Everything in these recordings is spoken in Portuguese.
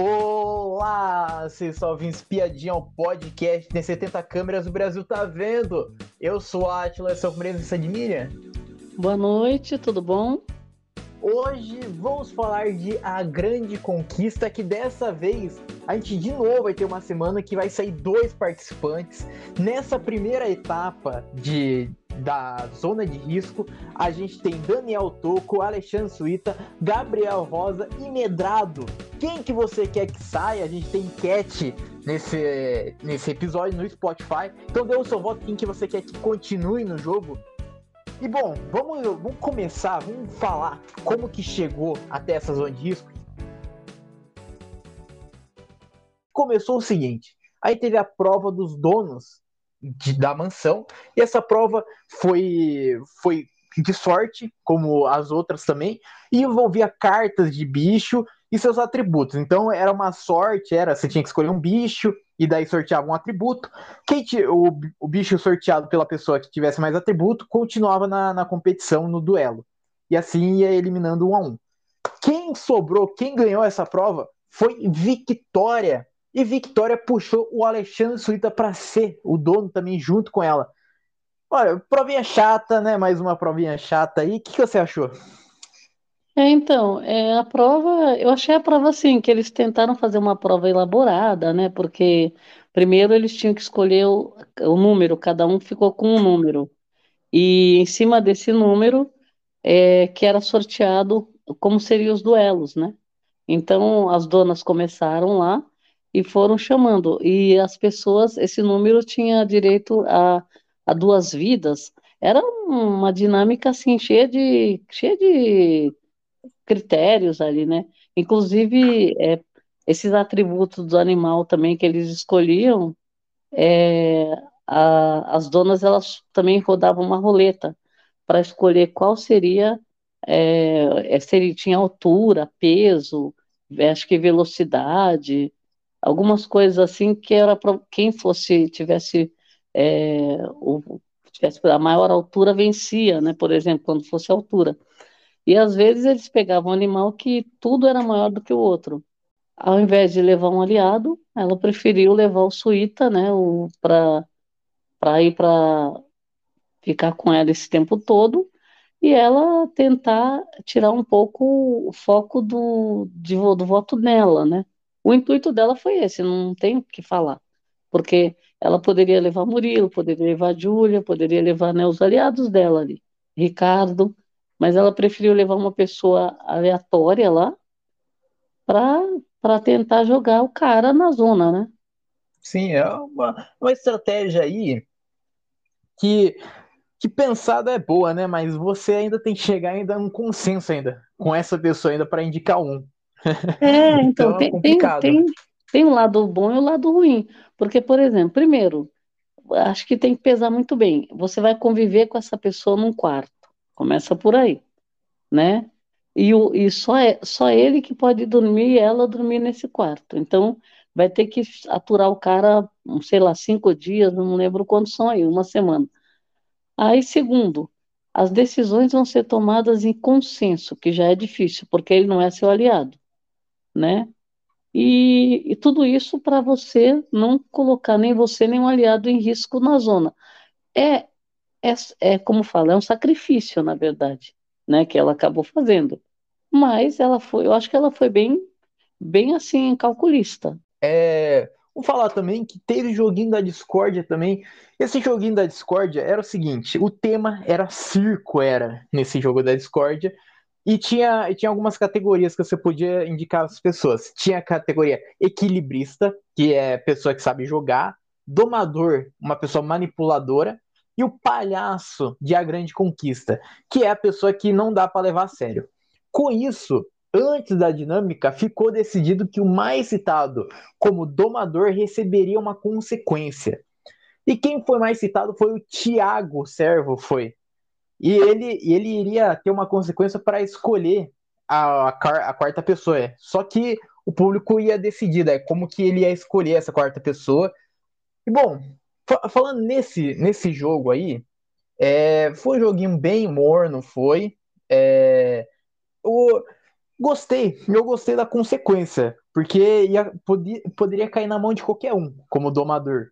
Olá, vocês só ouvindo espiadinha ao podcast, tem 70 câmeras, o Brasil tá vendo. Eu sou a Atila, sou presença de Miriam. Boa noite, tudo bom? Hoje vamos falar de A Grande Conquista, que dessa vez a gente de novo vai ter uma semana que vai sair dois participantes. Nessa primeira etapa de, da zona de risco, a gente tem Daniel Toco, Alexandre Suíta, Gabriel Rosa e Medrado. Quem que você quer que saia? A gente tem enquete nesse, nesse episódio no Spotify. Então dê o seu voto quem que você quer que continue no jogo. E bom, vamos, vamos começar, vamos falar como que chegou até essa zona de risco. Começou o seguinte, aí teve a prova dos donos de, da mansão, e essa prova foi, foi de sorte, como as outras também, e envolvia cartas de bicho e seus atributos. Então era uma sorte, era você tinha que escolher um bicho e daí sorteava um atributo. Quem o, o bicho sorteado pela pessoa que tivesse mais atributo continuava na, na competição, no duelo. E assim ia eliminando um a um. Quem sobrou, quem ganhou essa prova foi Victoria. E Victoria puxou o Alexandre Suíta para ser o dono também junto com ela. Olha, provinha chata, né? Mais uma provinha chata aí. O que, que você achou? É, então, é, a prova, eu achei a prova assim, que eles tentaram fazer uma prova elaborada, né? Porque primeiro eles tinham que escolher o, o número, cada um ficou com um número. E em cima desse número é, que era sorteado como seriam os duelos, né? Então as donas começaram lá e foram chamando. E as pessoas, esse número tinha direito a, a duas vidas. Era uma dinâmica assim, cheia de, cheia de critérios ali, né? Inclusive, é, esses atributos do animal também que eles escolhiam, é, a, as donas elas também rodavam uma roleta para escolher qual seria, é, é, se ele tinha altura, peso, acho que velocidade, algumas coisas assim que era para quem fosse tivesse é, o, tivesse a maior altura vencia, né? Por exemplo, quando fosse altura. E às vezes eles pegavam um animal que tudo era maior do que o outro. Ao invés de levar um aliado, ela preferiu levar o suíta, né, para ir para ficar com ela esse tempo todo e ela tentar tirar um pouco o foco do, de, do voto nela, né? O intuito dela foi esse, não tem o que falar, porque ela poderia levar Murilo, poderia levar Júlia, poderia levar né, os aliados dela ali, Ricardo, mas ela preferiu levar uma pessoa aleatória lá para tentar jogar o cara na zona, né? Sim, é uma, uma estratégia aí que, que pensada é boa, né? Mas você ainda tem que chegar ainda um consenso ainda com essa pessoa ainda para indicar um. É, então, então é tem, tem, tem, tem um lado bom e o um lado ruim. Porque, por exemplo, primeiro, acho que tem que pesar muito bem. Você vai conviver com essa pessoa num quarto. Começa por aí, né? E, o, e só, é, só ele que pode dormir e ela dormir nesse quarto. Então, vai ter que aturar o cara, sei lá, cinco dias, não lembro quantos são aí, uma semana. Aí, segundo, as decisões vão ser tomadas em consenso, que já é difícil, porque ele não é seu aliado, né? E, e tudo isso para você não colocar nem você nem um aliado em risco na zona. É é, é como fala, é um sacrifício, na verdade, né, que ela acabou fazendo. Mas ela foi, eu acho que ela foi bem, bem assim, calculista. É, vou falar também que teve joguinho da discórdia também. Esse joguinho da discórdia era o seguinte: o tema era circo, era nesse jogo da discórdia. E tinha, tinha algumas categorias que você podia indicar às pessoas. Tinha a categoria equilibrista, que é pessoa que sabe jogar, domador, uma pessoa manipuladora, e o palhaço de A Grande Conquista, que é a pessoa que não dá para levar a sério. Com isso, antes da dinâmica, ficou decidido que o mais citado como domador receberia uma consequência. E quem foi mais citado foi o Tiago Servo, foi. E ele, ele iria ter uma consequência para escolher a, a, a, quarta pessoa. É. Só que o público ia decidir né, como que ele ia escolher essa quarta pessoa. E bom, Falando nesse, nesse jogo aí, é, foi um joguinho bem morno, foi. É, o, Gostei, eu gostei da consequência, porque ia, podia, poderia cair na mão de qualquer um, como domador.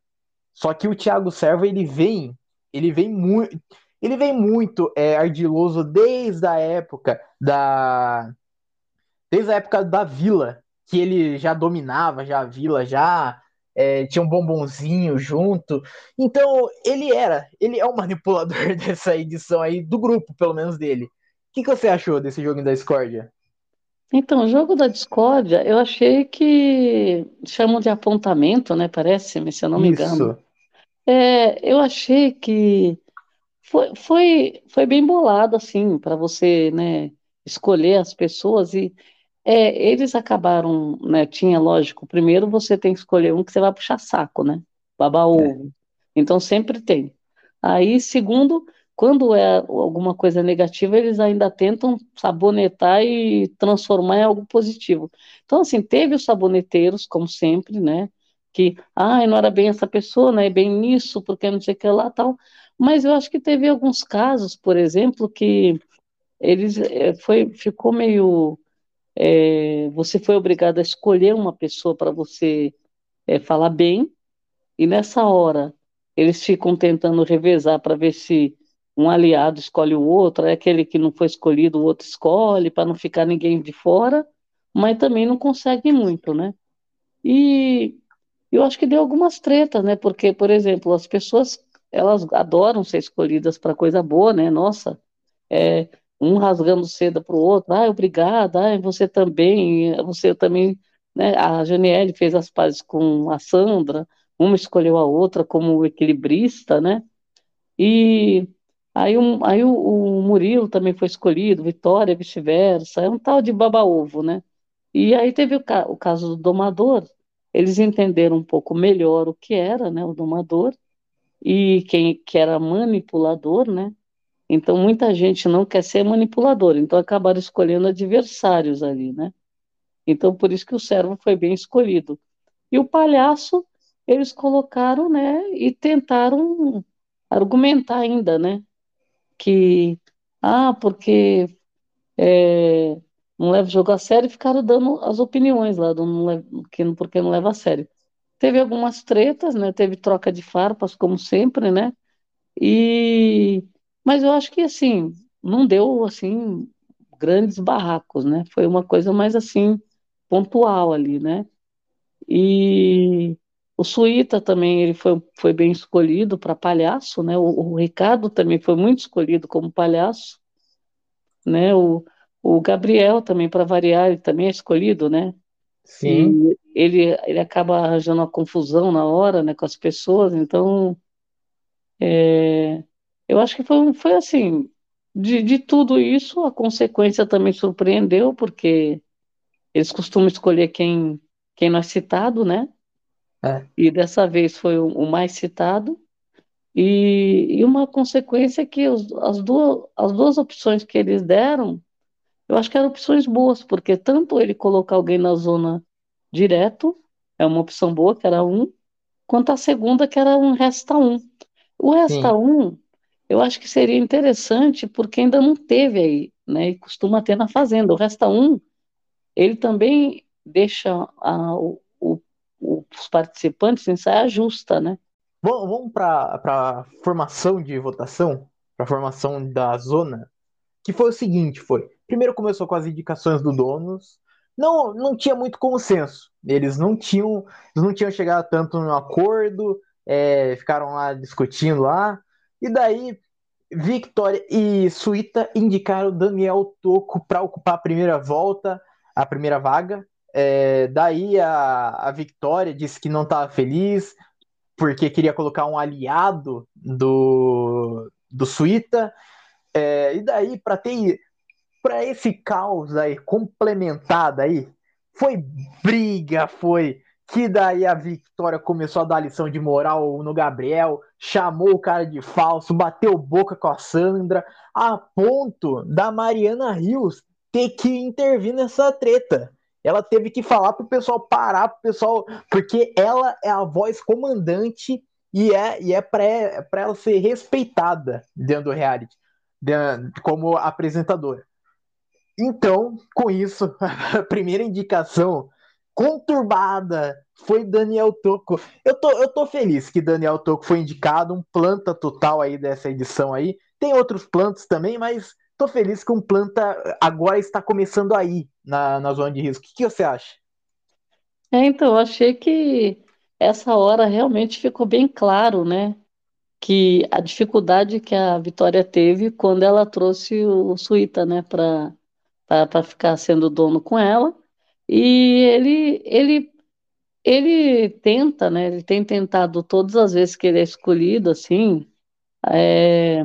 Só que o Thiago Serva, ele vem, ele vem muito, ele vem muito é, ardiloso desde a época da desde a época da Vila, que ele já dominava já a Vila, já é, tinha um bombonzinho junto. Então, ele era, ele é o manipulador dessa edição aí, do grupo, pelo menos dele. O que, que você achou desse jogo da Discordia? Então, o jogo da discórdia, eu achei que chamam de apontamento, né? Parece, se eu não me engano. Isso. É, eu achei que foi, foi, foi bem bolado, assim, para você, né, escolher as pessoas e é, eles acabaram, né, tinha, lógico, primeiro você tem que escolher um que você vai puxar saco, né? Babar É. ovo. Então sempre tem. Aí, segundo, quando é alguma coisa negativa, eles ainda tentam sabonetar e transformar em algo positivo. Então, assim, teve os saboneteiros, como sempre, né? Que, ah, não era bem essa pessoa, não é bem isso, porque não sei o que lá, tal. Mas eu acho que teve alguns casos, por exemplo, que eles eh, foi, ficou meio. eh, você foi obrigado a escolher uma pessoa para você eh, falar bem, e nessa hora eles ficam tentando revezar para ver se um aliado escolhe o outro, é aquele que não foi escolhido, o outro escolhe, para não ficar ninguém de fora, mas também não consegue muito, né? E eu acho que deu algumas tretas, né? Porque, por exemplo, as pessoas elas adoram ser escolhidas para coisa boa, né? Nossa, é, um rasgando seda para o outro, ah, obrigada, ah, você também, você também, né? A Janiele fez as pazes com a Sandra, uma escolheu a outra como equilibrista, né? E aí, um, aí o, o Murilo também foi escolhido, Vitória, vice-versa, é um tal de baba-ovo, né? E aí teve o, ca- o caso do domador, eles entenderam um pouco melhor o que era, né, o domador, e quem que era manipulador, né? Então muita gente não quer ser manipulador, então acabaram escolhendo adversários ali, né? Então por isso que o servo foi bem escolhido. E o palhaço eles colocaram, né, e tentaram argumentar ainda, né, que ah, porque é, não leva o jogo a sério e ficaram dando as opiniões lá, do não leva- que, porque não leva a sério. Teve algumas tretas, né? Teve troca de farpas, como sempre, né? E mas eu acho que assim, não deu assim grandes barracos, né? Foi uma coisa mais assim pontual ali, né? E o Suíta também ele foi, foi bem escolhido para palhaço, né? O, o Ricardo também foi muito escolhido como palhaço, né? O, o Gabriel também para variar, ele também é escolhido, né? Sim. Ele, ele acaba arranjando uma confusão na hora, né, com as pessoas, então é, eu acho que foi, foi assim, de, de tudo isso, a consequência também surpreendeu, porque eles costumam escolher quem, quem não é citado, né? É. E dessa vez foi o, o mais citado, e, e uma consequência é que os, as, duas, as duas opções que eles deram, eu acho que eram opções boas, porque tanto ele colocar alguém na zona direto, é uma opção boa, que era um, quanto a segunda, que era um resta um. O resta Sim. um, eu acho que seria interessante, porque ainda não teve aí, né? E costuma ter na Fazenda. O resta um, ele também deixa a, o, o, os participantes em saia justa, né? Vamos, vamos para a formação de votação, para a formação da zona, que foi o seguinte, foi. Primeiro começou com as indicações do donos. Não, não tinha muito consenso. Eles não tinham, eles não tinham chegado tanto no acordo, é, ficaram lá discutindo lá. E daí Victoria e Suíta indicaram Daniel Toco para ocupar a primeira volta, a primeira vaga. É, daí a, a Victoria disse que não estava feliz porque queria colocar um aliado do, do Suíta. É, e daí, para ter para esse caos aí complementado aí, foi briga, foi que daí a Victoria começou a dar lição de moral no Gabriel, chamou o cara de falso, bateu boca com a Sandra, a ponto da Mariana Rios ter que intervir nessa treta. Ela teve que falar pro pessoal parar, pro pessoal, porque ela é a voz comandante e é, e é para ela ser respeitada dentro do reality, como apresentadora. Então, com isso, a primeira indicação conturbada foi Daniel Toco. Eu tô, eu tô feliz que Daniel Toco foi indicado, um planta total aí dessa edição aí. Tem outros plantas também, mas tô feliz que um planta agora está começando aí na, na zona de risco. O que, que você acha? É, então, achei que essa hora realmente ficou bem claro, né? Que a dificuldade que a Vitória teve quando ela trouxe o Suíta, né, para ficar sendo dono com ela. E ele, ele, ele tenta, né? Ele tem tentado todas as vezes que ele é escolhido, assim, é,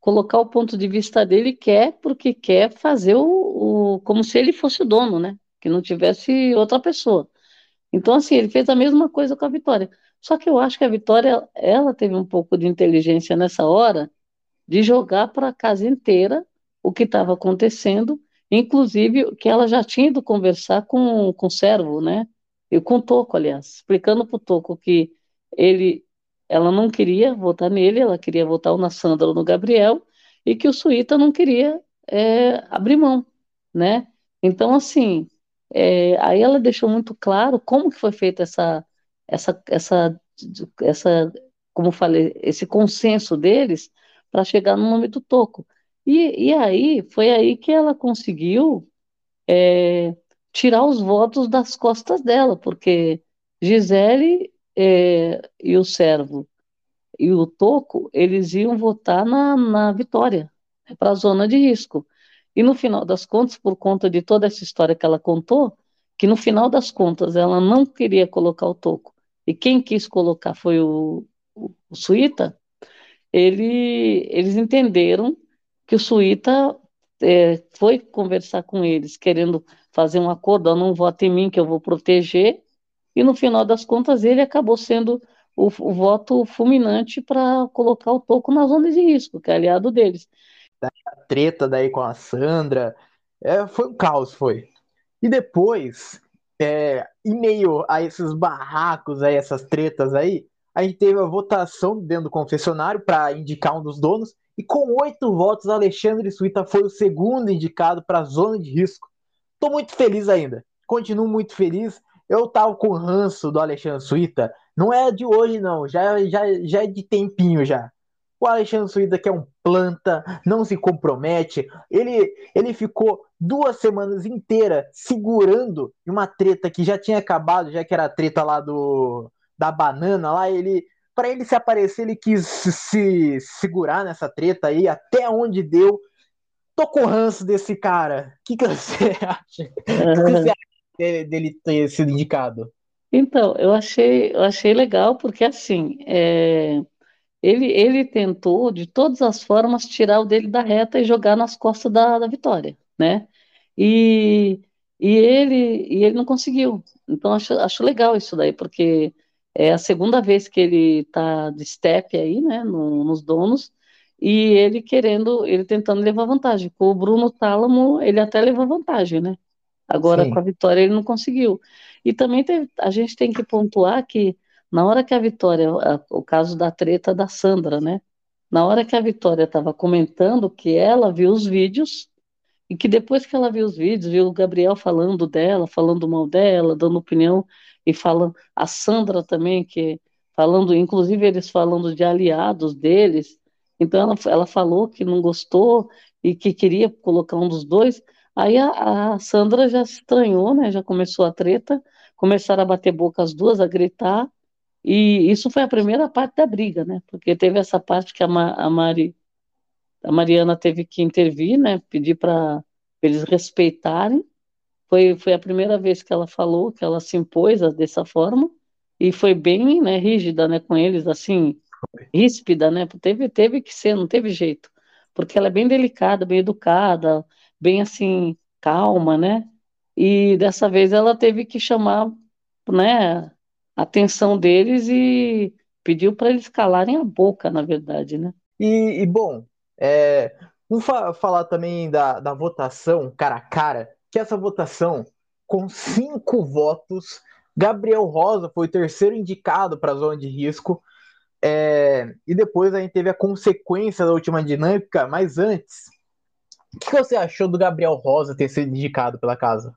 colocar o ponto de vista dele, quer porque quer fazer o, o como se ele fosse o dono, né? Que não tivesse outra pessoa. Então, assim, ele fez a mesma coisa com a Vitória. Só que eu acho que a Vitória, ela teve um pouco de inteligência nessa hora de jogar para a casa inteira o que estava acontecendo Inclusive, que ela já tinha ido conversar com, com o servo, né? E com o Toco, aliás, explicando para o Toco que ele, ela não queria votar nele, ela queria votar ou na Sandra ou no Gabriel, e que o Suíta não queria é, abrir mão, né? Então, assim, é, aí ela deixou muito claro como que foi feita essa, essa, essa, essa, como falei, esse consenso deles para chegar no nome do Toco. E, e aí, foi aí que ela conseguiu é, tirar os votos das costas dela, porque Gisele é, e o servo e o Toco, eles iam votar na, na vitória, né, para a zona de risco. E no final das contas, por conta de toda essa história que ela contou, que no final das contas ela não queria colocar o Toco, e quem quis colocar foi o, o, o Suíta, ele, eles entenderam que o Suíta é, foi conversar com eles, querendo fazer um acordo, não vota em mim que eu vou proteger, e no final das contas ele acabou sendo o, o voto fulminante para colocar o Toco na zona de risco, que é aliado deles. A treta daí com a Sandra, é, foi um caos, foi. E depois, é, em meio a esses barracos aí, essas tretas aí, a gente teve a votação dentro do confessionário para indicar um dos donos, e com oito votos, Alexandre Suíta foi o segundo indicado para a zona de risco. Estou muito feliz ainda. Continuo muito feliz. Eu tava com ranço do Alexandre Suíta. Não é de hoje, não. Já, já, já é de tempinho já. O Alexandre Suíta, que é um planta, não se compromete. Ele, ele ficou duas semanas inteiras segurando uma treta que já tinha acabado, já que era a treta lá do da banana lá. Ele para ele se aparecer, ele quis se segurar nessa treta aí, até onde deu. Tô com ranço desse cara. O que, que você acha? O que você acha dele ter sido indicado? Então, eu achei, eu achei legal, porque assim, é, ele, ele tentou, de todas as formas, tirar o dele da reta e jogar nas costas da, da vitória, né? E, e, ele, e ele não conseguiu. Então, acho, acho legal isso daí, porque é a segunda vez que ele está de step aí, né, no, nos donos, e ele querendo, ele tentando levar vantagem. Com o Bruno Tálamo, ele até levou vantagem, né? Agora Sim. com a Vitória ele não conseguiu. E também teve, a gente tem que pontuar que na hora que a Vitória, o caso da treta da Sandra, né? Na hora que a Vitória estava comentando que ela viu os vídeos e que depois que ela viu os vídeos, viu o Gabriel falando dela, falando mal dela, dando opinião, e falando, a Sandra também, que falando, inclusive eles falando de aliados deles, então ela, ela falou que não gostou e que queria colocar um dos dois, aí a, a Sandra já se estranhou, né, já começou a treta, começaram a bater boca as duas, a gritar, e isso foi a primeira parte da briga, né, porque teve essa parte que a, Ma, a Mari, a Mariana teve que intervir, né, pedir para eles respeitarem, foi, foi a primeira vez que ela falou, que ela se impôs dessa forma, e foi bem né, rígida né, com eles, assim, ríspida, né? Teve, teve que ser, não teve jeito. Porque ela é bem delicada, bem educada, bem assim, calma, né? E dessa vez ela teve que chamar né, a atenção deles e pediu para eles calarem a boca, na verdade, né? E, e bom, é, vamos fa falar também da, da votação cara a cara que essa votação, com cinco votos, Gabriel Rosa foi o terceiro indicado para a zona de risco. É, e depois a gente teve a consequência da última dinâmica, mas antes, O que você achou do Gabriel Rosa ter sido indicado pela casa?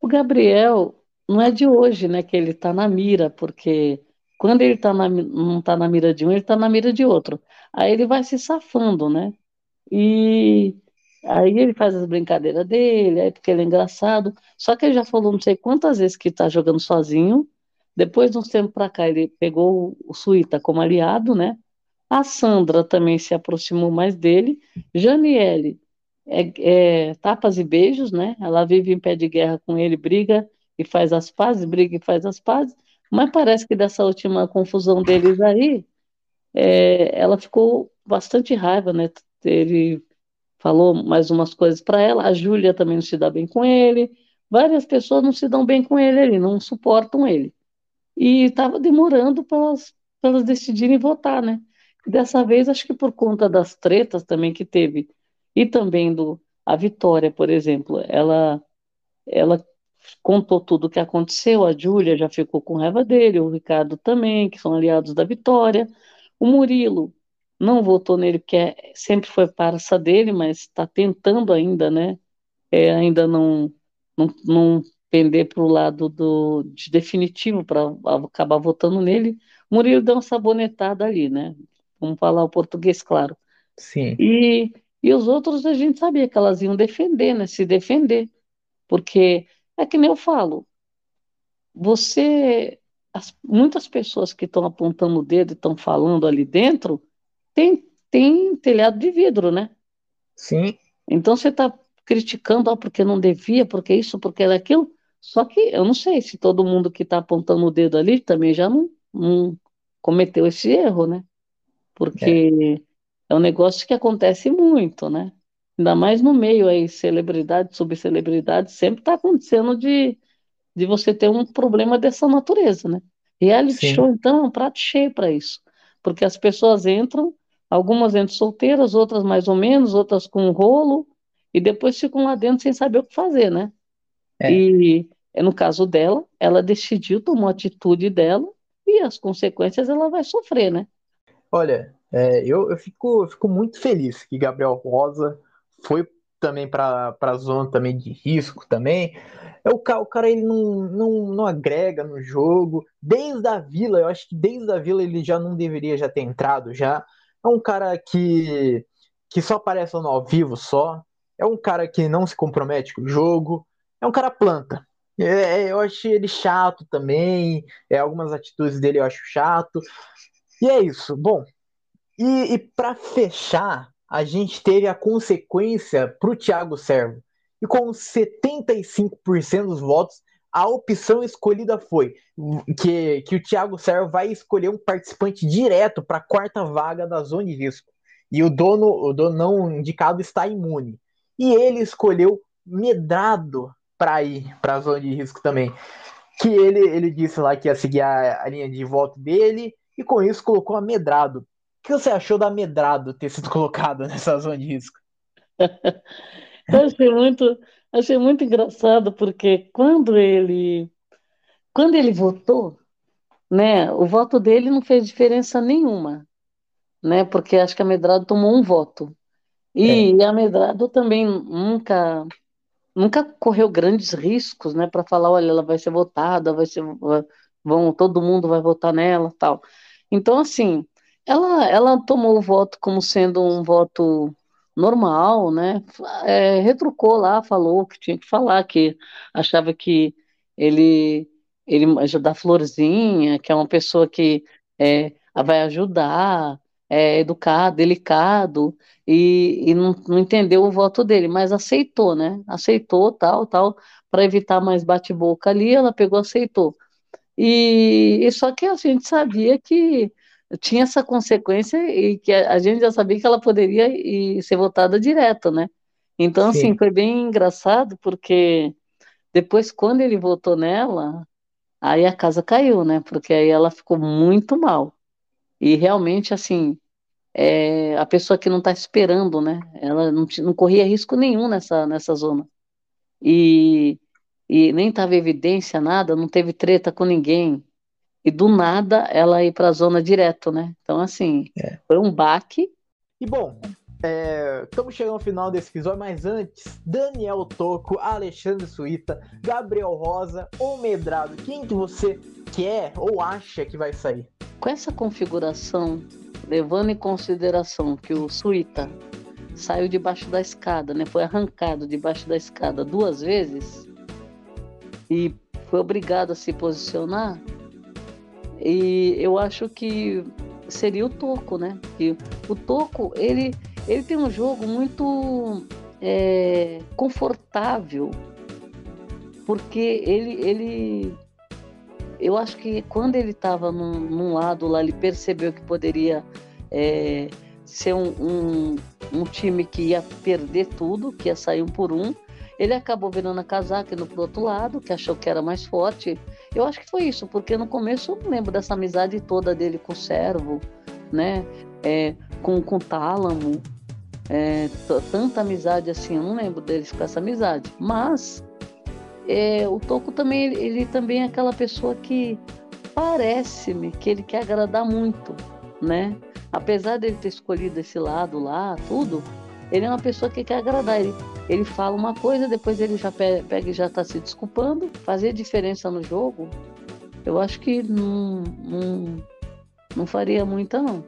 O Gabriel não é de hoje, né, que ele está na mira, porque quando ele tá na, não está na mira de um, ele está na mira de outro. Aí ele vai se safando, né? E aí ele faz as brincadeiras dele, aí porque ele é engraçado. Só que ele já falou não sei quantas vezes que está jogando sozinho. Depois de uns tempos para cá, ele pegou o Suíta como aliado, né? A Sandra também se aproximou mais dele. Janiele é, é, tapas e beijos, né? Ela vive em pé de guerra com ele, briga e faz as pazes, briga e faz as pazes. Mas parece que dessa última confusão deles aí, é, ela ficou bastante raiva, né? Ele falou mais umas coisas para ela. A Júlia também não se dá bem com ele. Várias pessoas não se dão bem com ele ali, não suportam ele. E estava demorando para elas, elas decidirem votar, né? Dessa vez, acho que por conta das tretas também que teve, e também do a Vitória, por exemplo, ela, ela contou tudo o que aconteceu, a Júlia já ficou com raiva dele, o Ricardo também, que são aliados da Vitória, o Murilo não votou nele, porque é, sempre foi parça dele, mas está tentando ainda, né, é, ainda não, não, não pender para o lado do, de definitivo para acabar votando nele, Murilo deu uma sabonetada ali, né, Vamos falar o português, claro. Sim. E, e os outros a gente sabia que elas iam defender, né? Se defender. Porque é que nem eu falo, você. As, muitas pessoas que estão apontando o dedo e estão falando ali dentro tem, tem telhado de vidro, né? Sim. Então você está criticando, ó, porque não devia, porque isso, porque aquilo. Só que eu não sei se todo mundo que está apontando o dedo ali também já não, não cometeu esse erro, né? porque é. é um negócio que acontece muito, né? Ainda mais no meio aí, celebridade, subcelebridade, sempre está acontecendo de, de você ter um problema dessa natureza, né? Reality Sim. show, então, é um prato cheio para isso. Porque as pessoas entram, algumas entram solteiras, outras mais ou menos, outras com rolo, e depois ficam lá dentro sem saber o que fazer, né? É. E no caso dela, ela decidiu, tomou a atitude dela, e as consequências ela vai sofrer, né? Olha, é, eu, eu fico, eu fico muito feliz que Gabriel Rosa foi também para a zona também de risco também. É o, o cara ele não, não, não agrega no jogo. Desde a Vila, eu acho que desde a Vila ele já não deveria já ter entrado já. É um cara que, que só aparece no ao vivo só. É um cara que não se compromete com o jogo. É um cara planta. É, eu acho ele chato também. É, algumas atitudes dele eu acho chato. E é isso. Bom, e, e para fechar, a gente teve a consequência para o Thiago Servo. E com 75% dos votos, a opção escolhida foi que, que o Thiago Servo vai escolher um participante direto para a quarta vaga da zona de risco. E o dono, o dono não indicado está imune. E ele escolheu Medrado para ir para a zona de risco também. Que ele, ele disse lá que ia seguir a, a linha de voto dele e com isso colocou Amedrado. O que você achou da Amedrado ter sido colocado nessa zona de risco? Eu achei muito, achei muito engraçado, porque quando ele, quando ele votou, né, o voto dele não fez diferença nenhuma, né, porque acho que a Medrado tomou um voto. E é. a Medrado também nunca nunca correu grandes riscos, né, para falar, olha, ela vai ser votada, vai ser vão todo mundo vai votar nela, tal. Então, assim, ela, ela tomou o voto como sendo um voto normal, né? É, retrucou lá, falou que tinha que falar, que achava que ele, ele da Florzinha, que é uma pessoa que é, vai ajudar, é educado, delicado, e, e não, não entendeu o voto dele, mas aceitou, né? Aceitou, tal, tal, para evitar mais bate-boca ali, ela pegou, aceitou. E, e, só que a gente sabia que tinha essa consequência e que a, a gente já sabia que ela poderia ir, ser votada direto, né? Então, assim, Sim. assim, foi bem engraçado, porque depois, quando ele votou nela, aí a casa caiu, né? Porque aí ela ficou muito mal. E realmente, assim, é, a pessoa que não está esperando, né? Ela não, não corria risco nenhum nessa, nessa zona. E e nem estava evidência, nada, não teve treta com ninguém. E do nada ela ir para a zona direto, né? Então, assim, é. foi um baque. E bom, Estamos é, chegando ao final desse episódio, mas antes, Daniel Toco, Alexandre Suíta, Gabriel Rosa ou Medrado, quem que você quer ou acha que vai sair? Com essa configuração, levando em consideração que o Suíta saiu debaixo da escada, né? Foi arrancado debaixo da escada duas vezes e foi obrigado a se posicionar. E eu acho que seria o Toco, né? Que o Toco, ele, ele tem um jogo muito é, confortável, porque ele, ele, eu acho que quando ele estava num, num, lado lá, ele percebeu que poderia é, ser um, um, um, time que ia perder tudo, que ia sair um por um. Ele acabou virando a casaca no outro lado, que achou que era mais forte. Eu acho que foi isso, porque no começo eu não lembro dessa amizade toda dele com o servo, né? É, com, com o Tálamo. É, tanta amizade assim, eu não lembro deles com essa amizade. Mas é, o Toco também, ele, ele também é aquela pessoa que parece-me que ele quer agradar muito, né? Apesar dele ter escolhido esse lado lá, tudo, ele é uma pessoa que quer agradar. Ele, ele fala uma coisa, depois ele já pega e já está se desculpando. Fazer diferença no jogo, eu acho que não, não, não faria muita, não.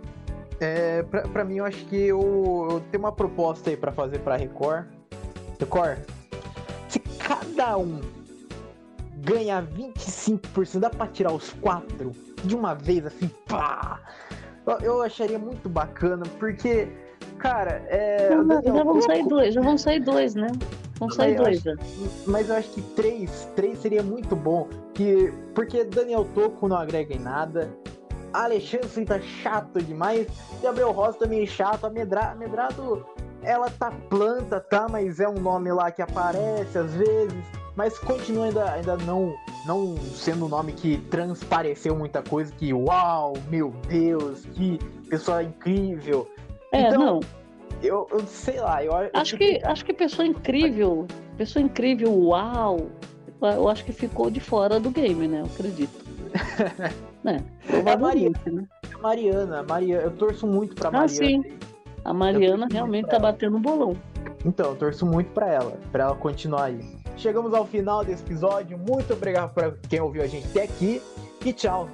É, pra, pra mim, eu acho que eu, eu tenho uma proposta aí para fazer pra Record. Record, se cada um ganhar 25%, dá pra tirar os quatro de uma vez, assim, pá! Eu acharia muito bacana, porque, cara, é. Não, já vão sair dois, já vão sair dois, né? Vão sair dois, já. Mas eu acho que três, três seria muito bom. Que, porque Daniel Toco não agrega em nada. Alexandre tá chato demais. Gabriel Rosa também é chato. A Medra, Medrado, ela tá planta, tá? Mas é um nome lá que aparece às vezes. Mas continua ainda, ainda não não sendo um nome que transpareceu muita coisa, que uau, meu Deus, que pessoa incrível. É, então, não. Eu, eu sei lá, eu acho que acho que pessoa incrível, pessoa incrível, uau. Eu acho que ficou de fora do game, né? Eu acredito. é, provavelmente, é a né? Mariana, Mariana, eu torço muito pra ah, Mariana. Sim. A Mariana realmente tá batendo um bolão. Então, eu torço muito pra ela, pra ela continuar aí. Chegamos ao final desse episódio. Muito obrigado para quem ouviu a gente até aqui e tchau.